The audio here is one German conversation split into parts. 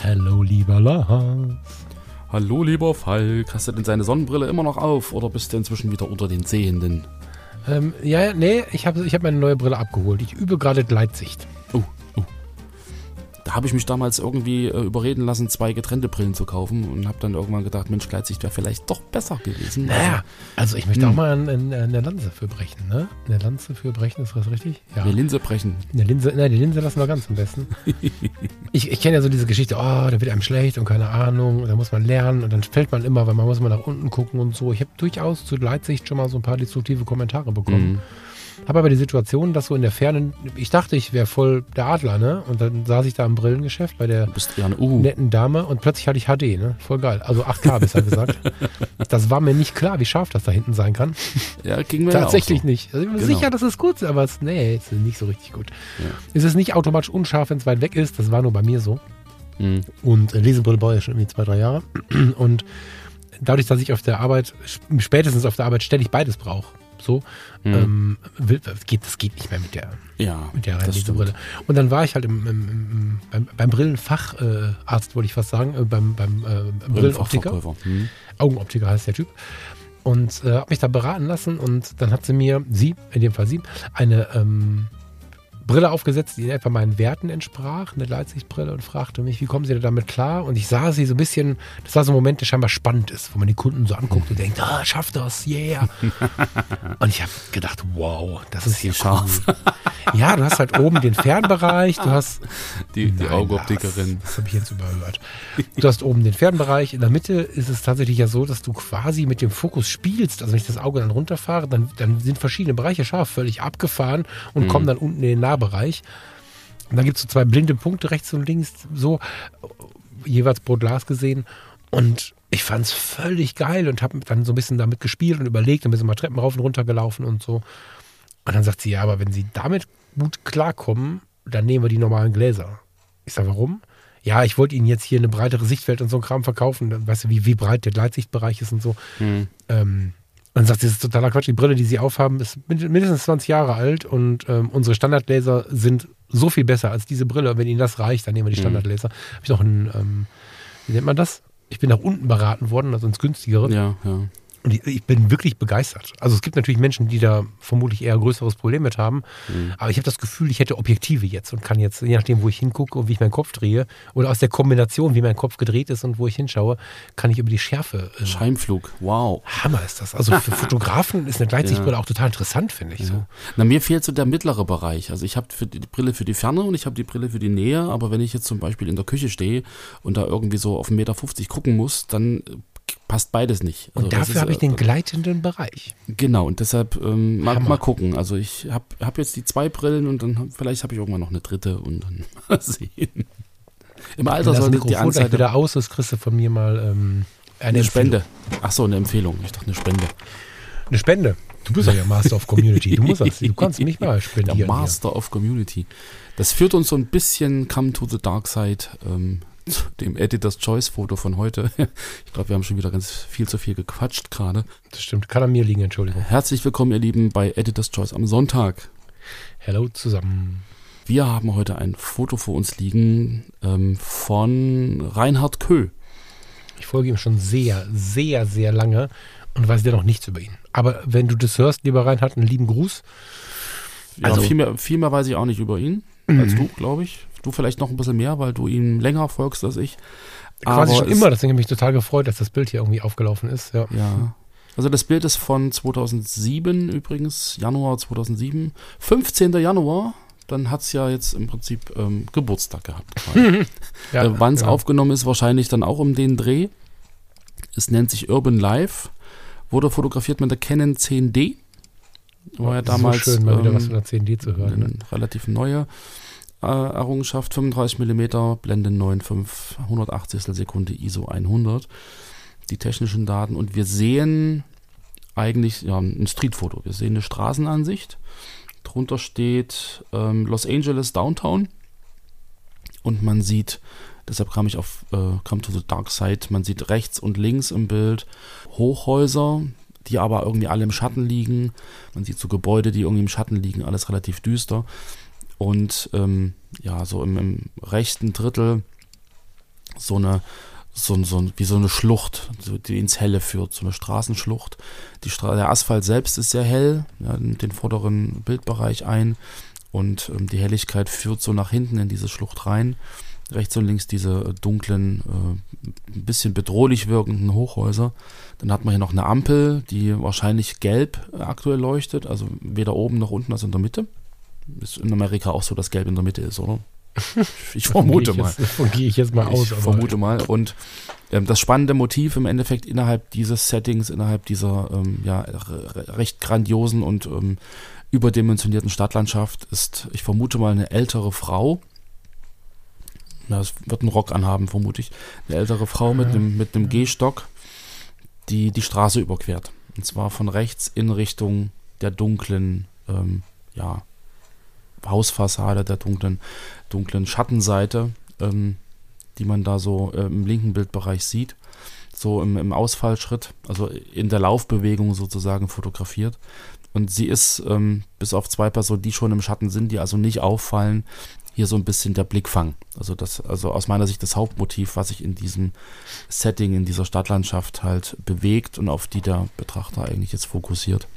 Hallo, lieber Lars. Hallo lieber Falk, hast du denn seine Sonnenbrille immer noch auf oder bist du inzwischen wieder unter den Sehenden? Ähm, ja, nee, ich habe ich hab meine neue Brille abgeholt. Ich übe gerade Gleitsicht. Da habe ich mich damals irgendwie äh, überreden lassen, zwei getrennte Brillen zu kaufen und habe dann irgendwann gedacht, Mensch, Gleitsicht wäre vielleicht doch besser gewesen. Naja, also ich möchte Hm. auch mal eine, Lanze für brechen, ne? Eine Lanze für brechen, ist das richtig? Ja. Eine Linse brechen. Eine Linse, nein, die Linse lassen wir ganz am besten. ich ich kenne ja so diese Geschichte, oh, da wird einem schlecht und keine Ahnung, da muss man lernen und dann fällt man immer, weil man muss mal nach unten gucken und so. Ich habe durchaus zu Gleitsicht schon mal so ein paar destruktive Kommentare bekommen. Mhm. Habe aber die Situation, dass so in der Ferne, ich dachte, ich wäre voll der Adler, ne? Und dann saß ich da im Brillengeschäft bei der netten Dame und plötzlich hatte ich HD, ne? Voll geil. Also 8K besser gesagt. Das war mir nicht klar, wie scharf das da hinten sein kann. Ja, ging mir Tatsächlich auch so. nicht. Also ich bin Genau. sicher, dass es gut ist, aber es, nee, es ist nicht so richtig gut. Ja. Es ist nicht automatisch unscharf, wenn es weit weg ist. Das war nur bei mir so. Mhm. Und äh, Lesebrille brauche ich schon irgendwie zwei, drei Jahre. Und dadurch, dass ich auf der Arbeit, spätestens auf der Arbeit ständig beides brauche, so, Mhm. ähm, geht, das geht nicht mehr mit der, Ja, mit der Lesebrille. Und dann war ich halt im, im, im, beim, beim Brillenfacharzt, äh, wollte ich fast sagen, äh, beim, beim äh, Brillenoptiker. Mhm. Augenoptiker heißt der Typ. Und äh, habe mich da beraten lassen und dann hat sie mir, sie, in dem Fall sie, eine ähm, Brille aufgesetzt, die etwa meinen Werten entsprach, eine Gleitsichtbrille und fragte mich, wie kommen Sie denn damit klar? Und ich sah sie so ein bisschen, das war so ein Moment, der scheinbar spannend ist, wo man die Kunden so anguckt und denkt, ah, schaff das, yeah. und ich habe gedacht, wow, das ist hier scharf. Cool. Ja, du hast halt oben den Fernbereich, du hast Die, die Nein, Augenoptikerin. Das, das habe ich jetzt überhört. Du hast oben den Fernbereich. In der Mitte ist es tatsächlich ja so, dass du quasi mit dem Fokus spielst. Also wenn ich das Auge dann runterfahre, dann, dann sind verschiedene Bereiche scharf, völlig abgefahren und Mhm. kommen dann unten in den Nahbereich. Und dann gibt es so zwei blinde Punkte rechts und links, so jeweils pro Glas gesehen. Und ich fand es völlig geil und habe dann so ein bisschen damit gespielt und überlegt und ein bisschen mal Treppen rauf und runter gelaufen und so. Und dann sagt sie, ja, aber wenn Sie damit gut klarkommen, dann nehmen wir die normalen Gläser. Ich sage, warum? Ja, ich wollte Ihnen jetzt hier eine breitere Sichtfeld und so ein Kram verkaufen. Dann Weißt du, wie, wie breit der Gleitsichtbereich ist und so. Mhm. Ähm, dann sagt das ist totaler Quatsch. Die Brille, die Sie aufhaben, ist mind- mindestens 20 Jahre alt und ähm, unsere Standardgläser sind so viel besser als diese Brille. Wenn Ihnen das reicht, dann nehmen wir die Mhm. Standardgläser. Habe ich noch ein, ähm, wie nennt man das? Ich bin nach unten beraten worden, also ins günstigere. Ja, ja. Und ich, ich bin wirklich begeistert. Also es gibt natürlich Menschen, die da vermutlich eher ein größeres Problem mit haben. Mhm. Aber ich habe das Gefühl, ich hätte Objektive jetzt und kann jetzt, je nachdem, wo ich hingucke und wie ich meinen Kopf drehe, oder aus der Kombination, wie mein Kopf gedreht ist und wo ich hinschaue, kann ich über die Schärfe. Äh, Scheimflug. Wow. Hammer ist das. Also für Fotografen ist eine Gleitsichtbrille auch total interessant, finde ich. So. Na, mir fehlt so der mittlere Bereich. Also ich habe die Brille für die Ferne und ich habe die Brille für die Nähe, aber wenn ich jetzt zum Beispiel in der Küche stehe und da irgendwie so auf 1,50 Meter gucken muss, dann äh, passt beides nicht. Also Und das dafür habe ich äh, den gleitenden Bereich. Genau, und deshalb ähm, mal, mal gucken. Also ich habe hab jetzt die zwei Brillen und dann hab, vielleicht habe ich irgendwann noch eine dritte und dann mal sehen. Im Alter Wenn das sollte die gleich Anzeige wieder aus ist, kriegst du von mir mal ähm, eine, eine Spende. Ach so, eine Empfehlung. Ich dachte eine Spende. Eine Spende. Du bist ja der Master of Community. Du, musst das, du kannst mich mal Der spendieren. hier. Master of Community. Das führt uns so ein bisschen Come to the Dark Side, ähm, dem Editor's Choice Foto von heute. Ich glaube, wir haben schon wieder ganz viel zu viel gequatscht gerade. Das stimmt. Kann an mir liegen, Entschuldigung. Herzlich willkommen, ihr Lieben, bei Editor's Choice am Sonntag. Hello zusammen. Wir haben heute ein Foto vor uns liegen ähm, von Reinhard Köh. Ich folge ihm schon sehr, sehr, sehr lange und weiß dennoch nichts über ihn. Aber wenn du das hörst, lieber Reinhard, einen lieben Gruß. Ja, Also- viel, mehr, viel mehr weiß ich auch nicht über ihn als du, glaube ich. Du vielleicht noch ein bisschen mehr, weil du ihm länger folgst als ich. Quasi Aber schon immer, deswegen habe ich mich total gefreut, dass das Bild hier irgendwie aufgelaufen ist. Ja. Ja. Also das Bild ist von 2007 übrigens, Januar 2007. 15. Januar, dann hat es ja jetzt im Prinzip ähm, Geburtstag gehabt. Ja, äh, Wann es genau. aufgenommen ist, wahrscheinlich dann auch um den Dreh. Es nennt sich Urban Life, wurde fotografiert mit der Canon 10D. War ja damals so schön, mal wieder ähm, was von der 10D zu hören. Ne? relativ neue. Äh, Errungenschaft, 35 mm, Blende 9,5, 180 Sekunde ISO 100. Die technischen Daten und wir sehen eigentlich ja, ein Streetfoto. Wir sehen eine Straßenansicht. Drunter steht ähm, Los Angeles Downtown und man sieht, deshalb kam ich auf äh, Come to the Dark Side, man sieht rechts und links im Bild Hochhäuser, die aber irgendwie alle im Schatten liegen. Man sieht so Gebäude, die irgendwie im Schatten liegen, alles relativ düster. Und ähm, ja, so im, im, rechten Drittel so eine, so, so, wie so eine Schlucht, die ins Helle führt, so eine Straßenschlucht. Die Stra der Asphalt selbst ist sehr hell, ja, in den vorderen Bildbereich ein und ähm, die Helligkeit führt so nach hinten in diese Schlucht rein. Rechts und links diese dunklen, äh, ein bisschen bedrohlich wirkenden Hochhäuser. Dann hat man hier noch eine Ampel, die wahrscheinlich gelb aktuell leuchtet, also weder oben noch unten, also in der Mitte. Ist in Amerika auch so, dass gelb in der Mitte ist, oder? Ich vermute mal. Davon gehe ich jetzt mal aus. Ich vermute mal. Und ähm, das spannende Motiv im Endeffekt innerhalb dieses Settings, innerhalb dieser ähm, ja, recht grandiosen und ähm, überdimensionierten Stadtlandschaft ist, ich vermute mal, eine ältere Frau. Das wird ein Rock anhaben, vermute ich. Eine ältere Frau mit einem, mit einem Gehstock, die die Straße überquert. Und zwar von rechts in Richtung der dunklen, ähm, ja, Hausfassade, der dunklen, dunklen Schattenseite, ähm, die man da so äh, im linken Bildbereich sieht. So im, im Ausfallschritt, also in der Laufbewegung sozusagen fotografiert. Und sie ist, ähm, bis auf zwei Personen, die schon im Schatten sind, die also nicht auffallen, hier so ein bisschen der Blickfang. Also das, also aus meiner Sicht das Hauptmotiv, was sich in diesem Setting, in dieser Stadtlandschaft halt bewegt und auf die der Betrachter eigentlich jetzt fokussiert.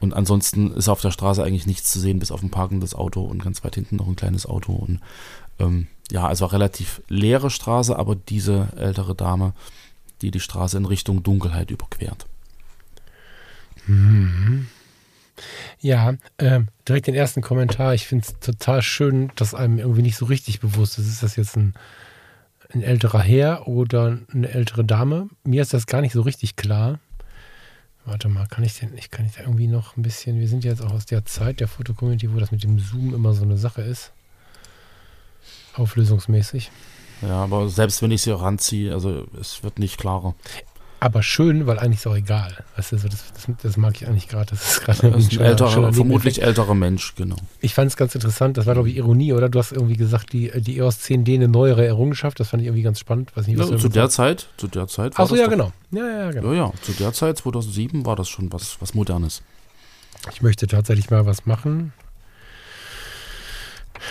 Und ansonsten ist auf der Straße eigentlich nichts zu sehen, bis auf ein parkendes Auto und ganz weit hinten noch ein kleines Auto. Und ähm, ja, also relativ leere Straße, aber diese ältere Dame, die die Straße in Richtung Dunkelheit überquert. Mhm. Ja, äh, direkt den ersten Kommentar. Ich finde es total schön, dass einem irgendwie nicht so richtig bewusst ist. Ist das jetzt ein, ein älterer Herr oder eine ältere Dame? Mir ist das gar nicht so richtig klar. Warte mal, kann ich denn, ich kann ich da irgendwie noch ein bisschen, wir sind jetzt auch aus der Zeit der Fotocommunity, wo das mit dem Zoom immer so eine Sache ist. Auflösungsmäßig. Ja, aber selbst wenn ich sie ranziehe, also es wird nicht klarer. Aber schön, weil eigentlich ist auch egal. Weißt du, das, das, das mag ich eigentlich gerade. Das ist gerade ein, ein älterer, vermutlich älterer Mensch, genau. Ich fand es ganz interessant. Das war, glaube ich, Ironie, oder? Du hast irgendwie gesagt, die, die EOS 10D eine neuere Errungenschaft. Das fand ich irgendwie ganz spannend. Weiß nicht, was ja, zu der Zeit, zu der Zeit. Achso, ja, genau. Ja, ja, genau. Ja, ja, zu der Zeit, 2007, war das schon was, was Modernes. Ich möchte tatsächlich mal was machen.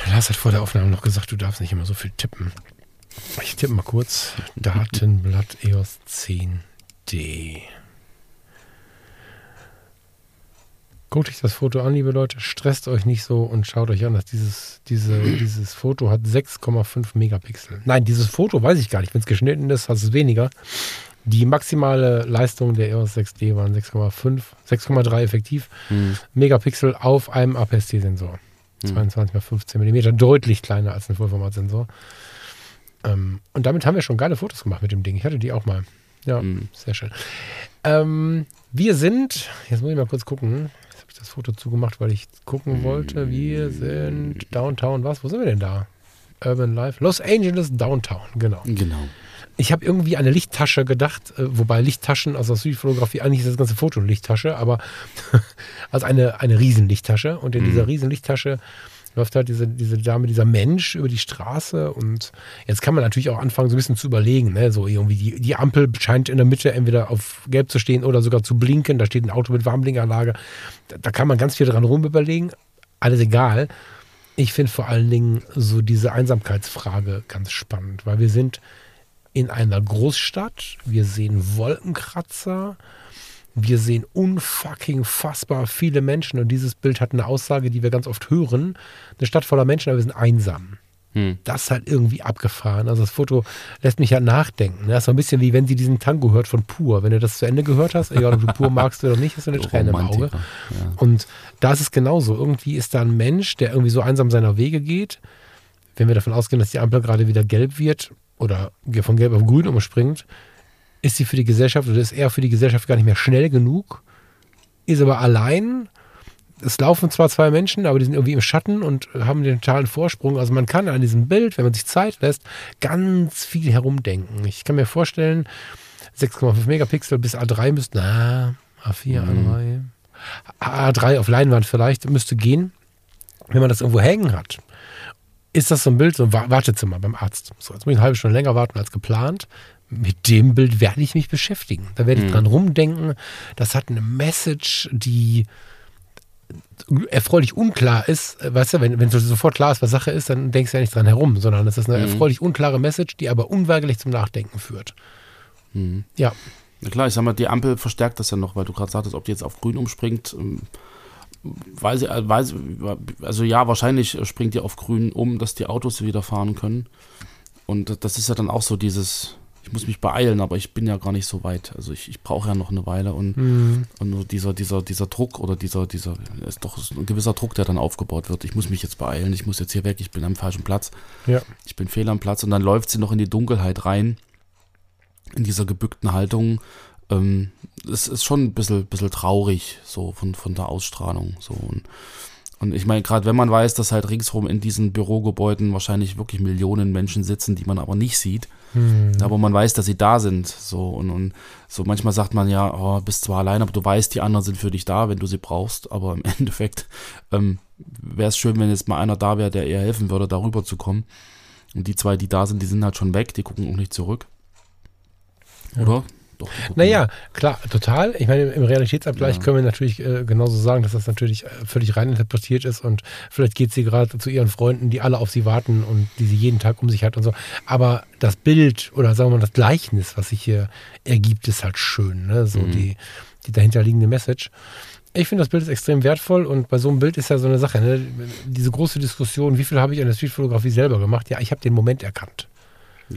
Lars hat vor der Aufnahme noch gesagt, du darfst nicht immer so viel tippen. Ich tippe mal kurz. Datenblatt EOS 10 Idee. Guckt euch das Foto an, liebe Leute. Stresst euch nicht so und schaut euch an, dass dieses, diese, dieses Foto hat 6,5 Megapixel. Nein, dieses Foto weiß ich gar nicht. Wenn es geschnitten ist, hat es weniger. Die maximale Leistung der EOS 6D waren 6,5, 6,3 effektiv hm. Megapixel auf einem APS-C-Sensor. Hm. 22 x 15 mm, deutlich kleiner als ein Vollformatsensor. Ähm, und damit haben wir schon geile Fotos gemacht mit dem Ding. Ich hatte die auch mal. Ja, mhm. sehr schön. Ähm, wir sind, jetzt muss ich mal kurz gucken. Jetzt habe ich das Foto zugemacht, weil ich gucken wollte. Wir sind Downtown, was? Wo sind wir denn da? Urban Life. Los Angeles Downtown, genau. Genau. Ich habe irgendwie eine Lichttasche gedacht, äh, wobei Lichttaschen, also aus Südfotografie, eigentlich ist das ganze Foto eine Lichttasche, aber also eine, eine Riesenlichttasche. Und in mhm. dieser Riesenlichttasche läuft halt diese, diese Dame, dieser Mensch über die Straße und jetzt kann man natürlich auch anfangen, so ein bisschen zu überlegen, ne? so irgendwie die, die Ampel scheint in der Mitte entweder auf gelb zu stehen oder sogar zu blinken, da steht ein Auto mit Warnblinkanlage, da, da kann man ganz viel dran rum überlegen, alles egal. Ich finde vor allen Dingen so diese Einsamkeitsfrage ganz spannend, weil wir sind in einer Großstadt, wir sehen Wolkenkratzer, wir sehen unfucking fassbar viele Menschen und dieses Bild hat eine Aussage, die wir ganz oft hören. Eine Stadt voller Menschen, aber wir sind einsam. Hm. Das ist halt irgendwie abgefahren. Also das Foto lässt mich ja nachdenken. Das ist so ein bisschen wie wenn sie diesen Tango hört von Pur. Wenn du das zu Ende gehört hast, egal ob du Pur magst oder nicht, hast du eine Träne im Auge. Ja. Und da ist es genauso. Irgendwie ist da ein Mensch, der irgendwie so einsam seiner Wege geht. Wenn wir davon ausgehen, dass die Ampel gerade wieder gelb wird oder von gelb auf grün umspringt, ist sie für die Gesellschaft oder ist er für die Gesellschaft gar nicht mehr schnell genug, ist aber allein, es laufen zwar zwei Menschen, aber die sind irgendwie im Schatten und haben den totalen Vorsprung. Also man kann an diesem Bild, wenn man sich Zeit lässt, ganz viel herumdenken. Ich kann mir vorstellen, 6,5 Megapixel bis A3 müssten, na, A4, A3, A3 auf Leinwand vielleicht, müsste gehen. Wenn man das irgendwo hängen hat, ist das so ein Bild, so ein Wa- Wartezimmer beim Arzt. So, jetzt muss ich eine halbe Stunde länger warten als geplant. Mit dem Bild werde ich mich beschäftigen. Da werde ich dran rumdenken. Das hat eine Message, die erfreulich unklar ist. Weißt du, wenn, wenn sofort klar ist, was Sache ist, dann denkst du ja nicht dran herum, sondern das ist eine erfreulich unklare Message, die aber unweigerlich zum Nachdenken führt. Ja, Na klar, ich sag mal, die Ampel verstärkt das ja noch, weil du gerade sagtest, ob die jetzt auf grün umspringt. ähm, Weiß, ich- weiß, also ja, wahrscheinlich springt die auf grün um, dass die Autos wieder fahren können. Und das ist ja dann auch so dieses, ich muss mich beeilen, aber ich bin ja gar nicht so weit. Also ich, ich brauche ja noch eine Weile und, und nur dieser, dieser, dieser Druck oder dieser, dieser, ist doch ein gewisser Druck, der dann aufgebaut wird. Ich muss mich jetzt beeilen, ich muss jetzt hier weg, ich bin am falschen Platz ja. ich bin fehl am Platz und dann läuft sie noch in die Dunkelheit rein, in dieser gebückten Haltung. Ähm, es ist schon ein bisschen, bisschen traurig, so von, von der Ausstrahlung. So. Und, und ich meine, gerade wenn man weiß, dass halt ringsherum in diesen Bürogebäuden wahrscheinlich wirklich Millionen Menschen sitzen, die man aber nicht sieht, aber man weiß, dass sie da sind. So und, und so manchmal sagt man ja, oh, bist zwar allein, aber du weißt, die anderen sind für dich da, wenn du sie brauchst. Aber im Endeffekt ähm, wäre es schön, wenn jetzt mal einer da wäre, der ihr helfen würde, darüber zu kommen. Und die zwei, die da sind, die sind halt schon weg, die gucken auch nicht zurück. Oder? Doch. Naja, klar, total. Ich meine, im Realitätsabgleich Ja. können wir natürlich äh, genauso sagen, dass das natürlich äh, völlig rein interpretiert ist und vielleicht geht sie gerade zu ihren Freunden, die alle auf sie warten und die sie jeden Tag um sich hat und so. Aber das Bild oder sagen wir mal das Gleichnis, was sich hier ergibt, ist halt schön. Ne? So Mhm. die, die dahinterliegende Message. Ich finde, das Bild ist extrem wertvoll und bei so einem Bild ist ja so eine Sache, ne? diese große Diskussion, wie viel habe ich an der Streetfotografie selber gemacht? Ja, ich habe den Moment erkannt.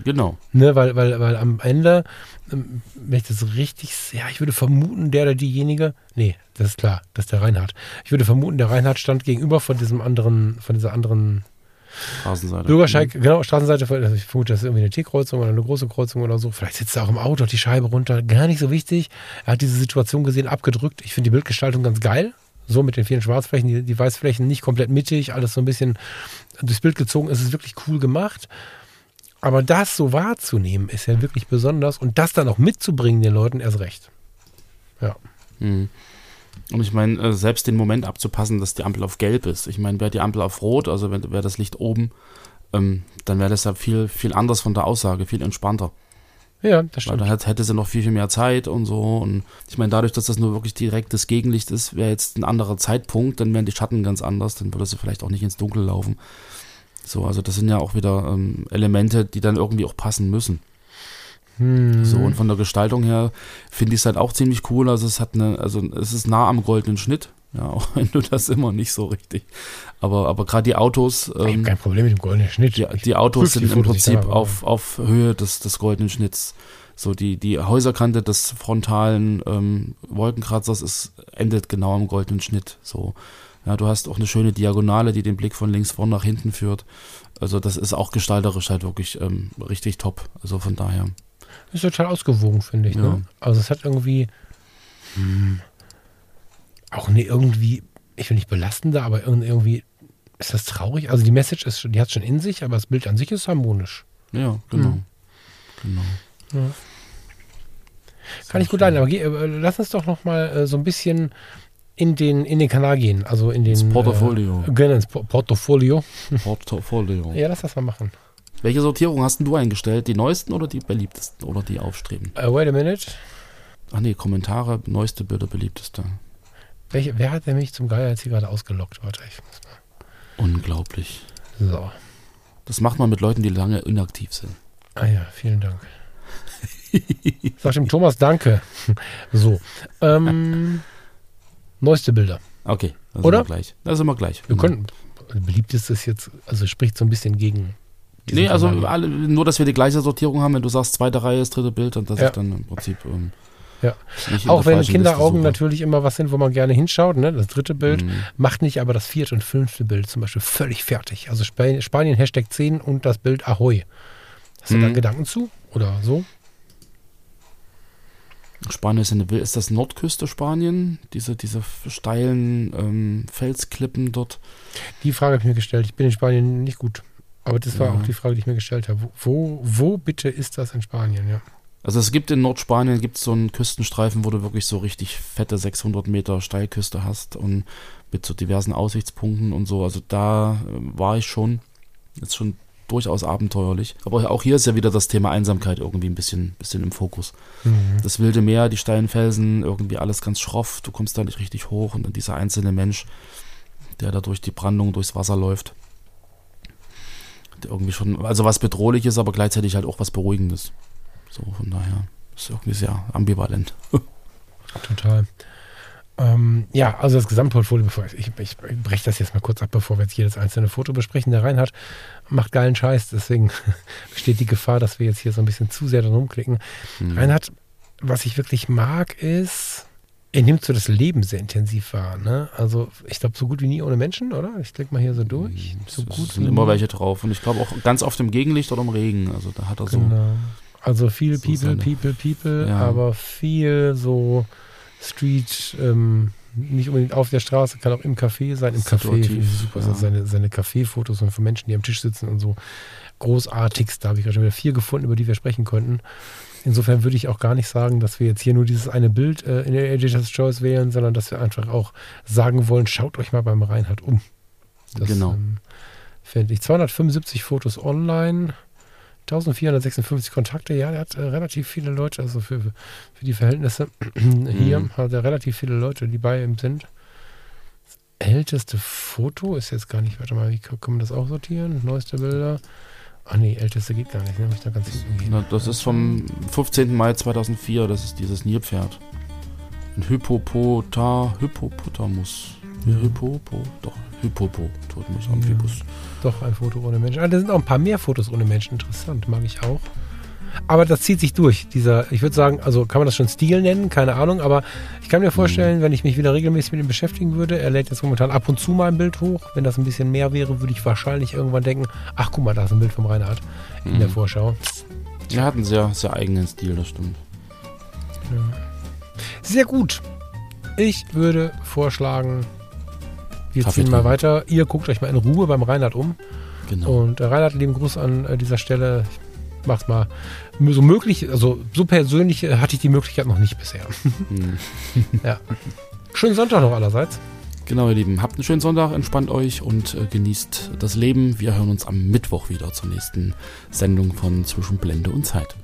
Genau. Ne, weil, weil, weil am Ende, ähm, wenn ich das richtig, ja, ich würde vermuten, der oder diejenige, nee, das ist klar, das ist der Reinhard. Ich würde vermuten, der Reinhard stand gegenüber von diesem anderen, von dieser anderen Straßenseite. Bürgersteig, genau, Straßenseite, also ich vermute, das ist irgendwie eine T-Kreuzung oder eine große Kreuzung oder so. Vielleicht sitzt er auch im Auto, hat die Scheibe runter, gar nicht so wichtig. Er hat diese Situation gesehen, abgedrückt. Ich finde die Bildgestaltung ganz geil. So mit den vielen Schwarzflächen, die, die Weißflächen nicht komplett mittig, alles so ein bisschen durchs Bild gezogen. Es ist wirklich cool gemacht. Aber das so wahrzunehmen, ist ja wirklich besonders. Und das dann auch mitzubringen den Leuten erst recht. Ja. Mhm. Und ich meine, äh, selbst den Moment abzupassen, dass die Ampel auf gelb ist. Ich meine, wäre die Ampel auf rot, also wäre das Licht oben, ähm, dann wäre das ja viel, viel anders von der Aussage, viel entspannter. Ja, das Weil stimmt. dann hätte, hätte sie noch viel, viel mehr Zeit und so. Und ich meine, dadurch, dass das nur wirklich direkt das Gegenlicht ist, wäre jetzt ein anderer Zeitpunkt, dann wären die Schatten ganz anders, dann würde sie vielleicht auch nicht ins Dunkel laufen. So, also das sind ja auch wieder ähm, Elemente, die dann irgendwie auch passen müssen. Hm. So, und von der Gestaltung her finde ich es halt auch ziemlich cool. Also es hat eine, also es ist nah am goldenen Schnitt, ja, auch wenn du das immer nicht so richtig. Aber, aber gerade die Autos, ich habe ähm, kein Problem mit dem goldenen Schnitt. die, die Autos sind im Prinzip auf, auf Höhe des, des goldenen Schnitts. So die, die Häuserkante des frontalen ähm, Wolkenkratzers ist, endet genau am goldenen Schnitt. So, ja, du hast auch eine schöne Diagonale, die den Blick von links vorn nach hinten führt. Also das ist auch gestalterisch halt wirklich ähm, richtig top. Also von daher. Ist total ausgewogen, finde ich. Ja. Ne? Also es hat irgendwie hm, auch eine irgendwie, ich will nicht belastende, aber irg- irgendwie ist das traurig. Also die Message ist, die hat schon in sich, aber das Bild an sich ist harmonisch. Ja, genau. Mhm. Genau. Kann ich gut leiden. Aber äh, lass uns doch noch mal äh, so ein bisschen in den, in den Kanal gehen. Also in den Ins Portfolio. Äh, genau, ins Po- Portfolio. Portfolio. Ja, lass das mal machen. Welche Sortierung hast denn du eingestellt? Die neuesten oder die beliebtesten oder die aufstreben? Äh, wait a minute. Ach nee, Kommentare, neueste Bilder, beliebteste. Welche, wer hat denn mich zum Geier jetzt hier gerade ausgelockt? Warte, ich muss Unglaublich. mal. So. Das macht man mit Leuten, die lange inaktiv sind. Ah ja, vielen Dank. Sag dem Thomas Danke. So. Ähm, neueste Bilder. Okay, das Oder? sind wir gleich. Das sind wir gleich. Wir können. Beliebt ist es jetzt, also spricht so ein bisschen gegen. Nee, also alle, nur, dass wir die gleiche Sortierung haben. Wenn du sagst, zweite Reihe ist dritte Bild, dann dass Ja. ich dann im Prinzip ähm, Ja. Auch wenn Kinderaugen natürlich immer was sind, wo man gerne hinschaut. Ne? Das dritte Bild Mhm. macht nicht aber das vierte und fünfte Bild zum Beispiel völlig fertig. Also Spa- Spanien Hashtag 10 und das Bild Ahoi. Hast du da Mhm. Gedanken zu? Oder so? Spanien ist eine Wild. Ist das Nordküste Spanien? Diese, diese steilen ähm, Felsklippen dort? Die Frage habe ich mir gestellt. Ich bin in Spanien nicht gut. Aber das war Ja. auch die Frage, die ich mir gestellt habe. Wo, wo bitte ist das in Spanien? Ja. Also es gibt in Nordspanien gibt's so einen Küstenstreifen, wo du wirklich so richtig fette 600 Meter Steilküste hast und mit so diversen Aussichtspunkten und so. Also da äh, war ich schon. Ist schon durchaus abenteuerlich. Aber auch hier ist ja wieder das Thema Einsamkeit irgendwie ein bisschen, bisschen im Fokus. Mhm. Das wilde Meer, die steilen Felsen, irgendwie alles ganz schroff. Du kommst da nicht richtig hoch und dann dieser einzelne Mensch, der da durch die Brandung durchs Wasser läuft. Der irgendwie schon, also was bedrohliches, aber gleichzeitig halt auch was Beruhigendes. So, von daher ist irgendwie sehr ambivalent. Total. Ähm, ja, also das Gesamtportfolio, bevor ich, ich, ich breche das jetzt mal kurz ab, bevor wir jetzt jedes einzelne Foto besprechen. Der Reinhard macht geilen Scheiß, deswegen besteht die Gefahr, dass wir jetzt hier so ein bisschen zu sehr dran rumklicken. Hm. Reinhard, was ich wirklich mag, ist, er nimmt so das Leben sehr intensiv wahr. Ne? Also ich glaube, so gut wie nie ohne Menschen, oder? Ich klicke mal hier so durch. So es gut sind immer welche drauf. Und ich glaube auch ganz oft im Gegenlicht oder im Regen. Also da hat er so. Genau. Also viel so People, seine- People, People, Ja. aber viel so Street, ähm, nicht unbedingt auf der Straße, kann auch im Café sein. Im Café Situativ, finde ich super. ja. Seine, seine Café-Fotos und von Menschen, die am Tisch sitzen und so. Großartigst. Da habe ich gerade schon wieder vier gefunden, über die wir sprechen konnten. Insofern würde ich auch gar nicht sagen, dass wir jetzt hier nur dieses eine Bild äh, in der Editor's Choice wählen, sondern dass wir einfach auch sagen wollen, schaut euch mal beim Reinhard um. Das, Genau. Ähm, Fände ich. 275 Fotos online, 1456 Kontakte. Ja, der hat äh, relativ viele Leute, also für, für die Verhältnisse hier Mhm. hat er relativ viele Leute, die bei ihm sind. Das älteste Foto ist jetzt gar nicht, warte mal, wie kann man das auch sortieren? Neueste Bilder. Ach nee, älteste geht gar nicht, ne? Muss ich da ganz hinten gehen. Na, das ist vom 15. Mai 2004. Das ist dieses Nilpferd. Ein Hypopota, Hippopotamus. Hippopo, doch, Hippopo, Todmus, Ja. Amphibus. Doch, ein Foto ohne Menschen. Ah, da sind auch ein paar mehr Fotos ohne Menschen. Interessant, mag ich auch. Aber das zieht sich durch. Dieser, ich würde sagen, also kann man das schon Stil nennen, keine Ahnung, aber ich kann mir vorstellen, wenn ich mich wieder regelmäßig mit ihm beschäftigen würde, er lädt jetzt momentan ab und zu mal ein Bild hoch. Wenn das ein bisschen mehr wäre, würde ich wahrscheinlich irgendwann denken, ach guck mal, da ist ein Bild vom Reinhard in der Mhm. Vorschau. Er hat einen sehr, sehr eigenen Stil, das stimmt. Sehr gut. Ich würde vorschlagen, wir Kaffee ziehen mal trinken. weiter. Ihr guckt euch mal in Ruhe beim Reinhard um. Genau. Und äh, Reinhard, lieben Gruß an äh, dieser Stelle. Ich mach's mal so möglich, also so persönlich äh, hatte ich die Möglichkeit noch nicht bisher. Ja. Schönen Sonntag noch allerseits. Genau, ihr Lieben. Habt einen schönen Sonntag, entspannt euch und äh, genießt das Leben. Wir hören uns am Mittwoch wieder zur nächsten Sendung von Zwischen Blende und Zeit.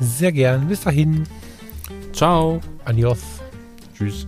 Sehr gern. Bis dahin. Ciao. Adios. Tschüss.